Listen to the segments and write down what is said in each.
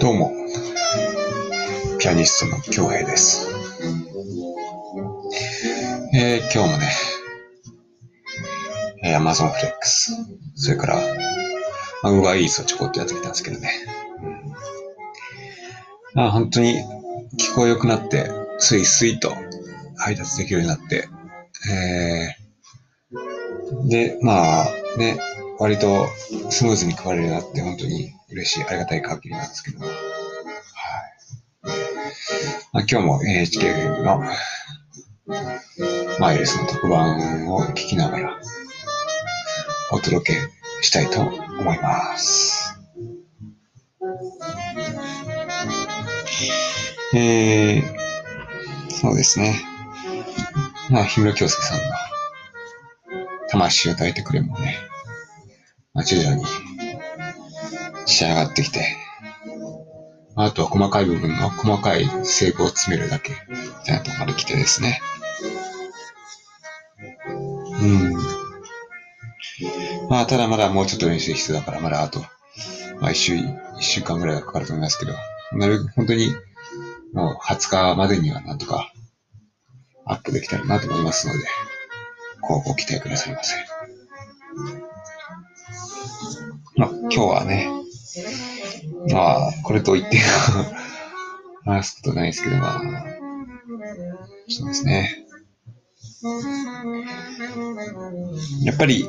どうも、ピアニストの京平です。えー、今日もね、えー、Amazon Flex、それから、まあ、Uber Eats をちょこっとやってきたんですけどね。うんまあ、本当に聞こえ良くなって、スイスイと配達できるようになって、えー、で、まあね、割とスムーズに配れるなって、本当に嬉しい、ありがたい限りなんですけども。はい。まあ、今日も NHK のマイルスの特番を聞きながらお届けしたいと思います。えー、そうですね。まあ、氷室京介さんの魂を抱いてくれもね、まあ、徐々に仕上がってきて、あとは細かい部分の細かい成分を詰めるだけ、みたいなところまで来てですね。うん。まあ、ただまだもうちょっと練習必要だから、まだあと、まあ、一週、一週間ぐらいはかかると思いますけど、なるべく本当に、もう20日までにはなんとかアップできたらなと思いますので、こうご期待くださいませ。今日はね、まあ、これと言って話すことないですけど、まあ、そうですね。やっぱり、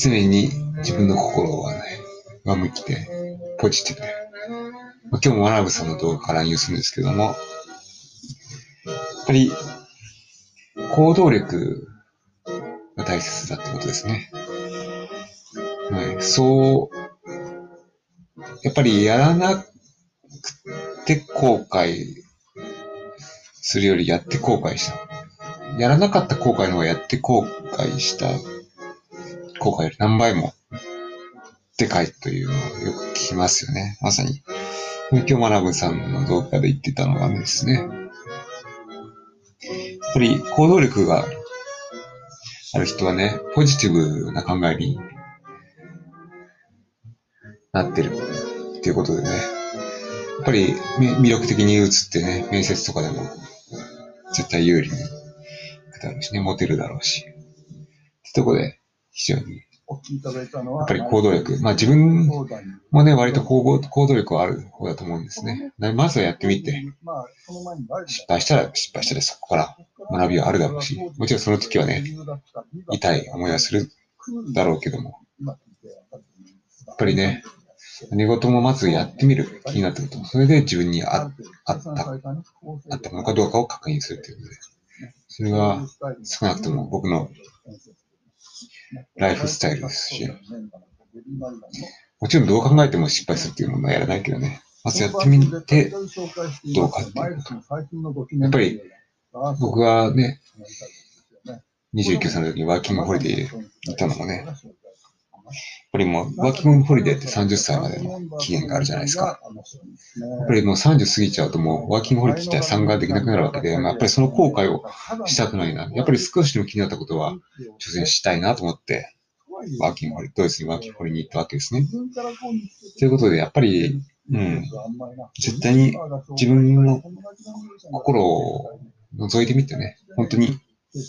常に自分の心はね、上向きで、ポジティブで。まあ、今日もワナブさんの動画から引用するんですけども、やっぱり、行動力大切だってことですね。はい、そう、やっぱりやらなくて後悔するよりやって後悔した。やらなかった後悔の方がやって後悔した後悔より何倍もでかいというのをよく聞きますよね。まさに。今日学ぶさんの動画で言ってたのはですね。やっぱり行動力がある人はね、ポジティブな考えになってるっていうことでね。やっぱりみ魅力的に映ってね、面接とかでも絶対有利にいくだろうしね、モテるだろうし。ってとこで非常にやっぱり行動力。まあ自分もね、割と行動行動力はある方だと思うんですね。なまずはやってみて、失敗したら失敗したらそこから学びはあるだろうし、もちろんその時はね、痛い思いはするだろうけども、やっぱりね、何事もまずやってみる気になったこと、それで自分にああった、あったものかどうかを確認するということで、それが少なくとも僕のライフスタイルですし、もちろんどう考えても失敗するっていうのはやらないけどね、まずやってみてどうかっていうこと。やっぱり僕がね、29歳の時にワーキングホリデーにいたのもね、やっぱりもうワーキングホリデーって30歳までの期限があるじゃないですか。やっぱりもう30過ぎちゃうともうワーキングホリデー自体参加できなくなるわけで、まあ、やっぱりその後悔をしたくないな。やっぱり少しでも気になったことは挑戦したいなと思って、ワーキングホリ、ドイツにワーキングホリに行ったわけですね。ということで、やっぱり、うん、絶対に自分の心を覗いてみてね、本当に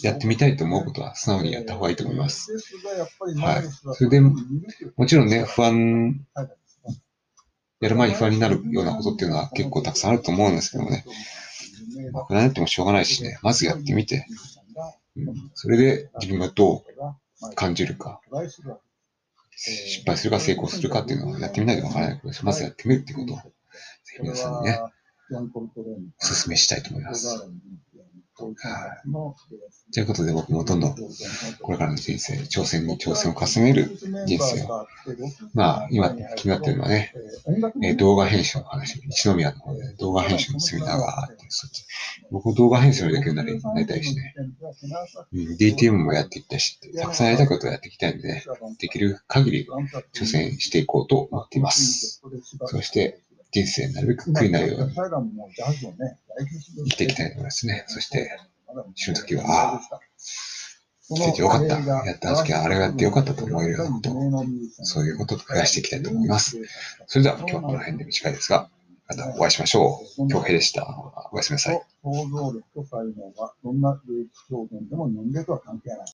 やってみたいと思うことは素直にやった方がいいと思います。はい。それで、もちろんね、不安、やる前に不安になるようなことっていうのは結構たくさんあると思うんですけどもね。まあ、不安になってもしょうがないしね、まずやってみて、うん、それで自分がどう感じるか、失敗するか成功するかっていうのをやってみないとわからないことです。まずやってみるっていうことを、ぜひ皆さんにね、お勧めしたいと思います。はい。ということで僕もどんどんこれからの人生、挑戦に挑戦を重ねる人生を、まあ今気になってるのはね、えー動画編集の話、一宮の方で動画編集のセミナーがあって、そっち僕も動画編集のできるようになりなりたいしね、うん、DTM もやっていきたいし、たくさんやりたいことをやっていきたいので、ね、できる限り挑戦していこうと思っています。そして人生なるべく悔いないように生きていきたいと思いますね。そして、死ぬときは、ああ、来ててよかった。やった時はあれをやってよかったと思えるようなことそういうことを増やしていきたいと思います。それでは今日はこの辺で短いですが、またお会いしましょう。京平でした。おやすみなさい。想像力と才能はどんな芸術表現でも年齢とは関係ない。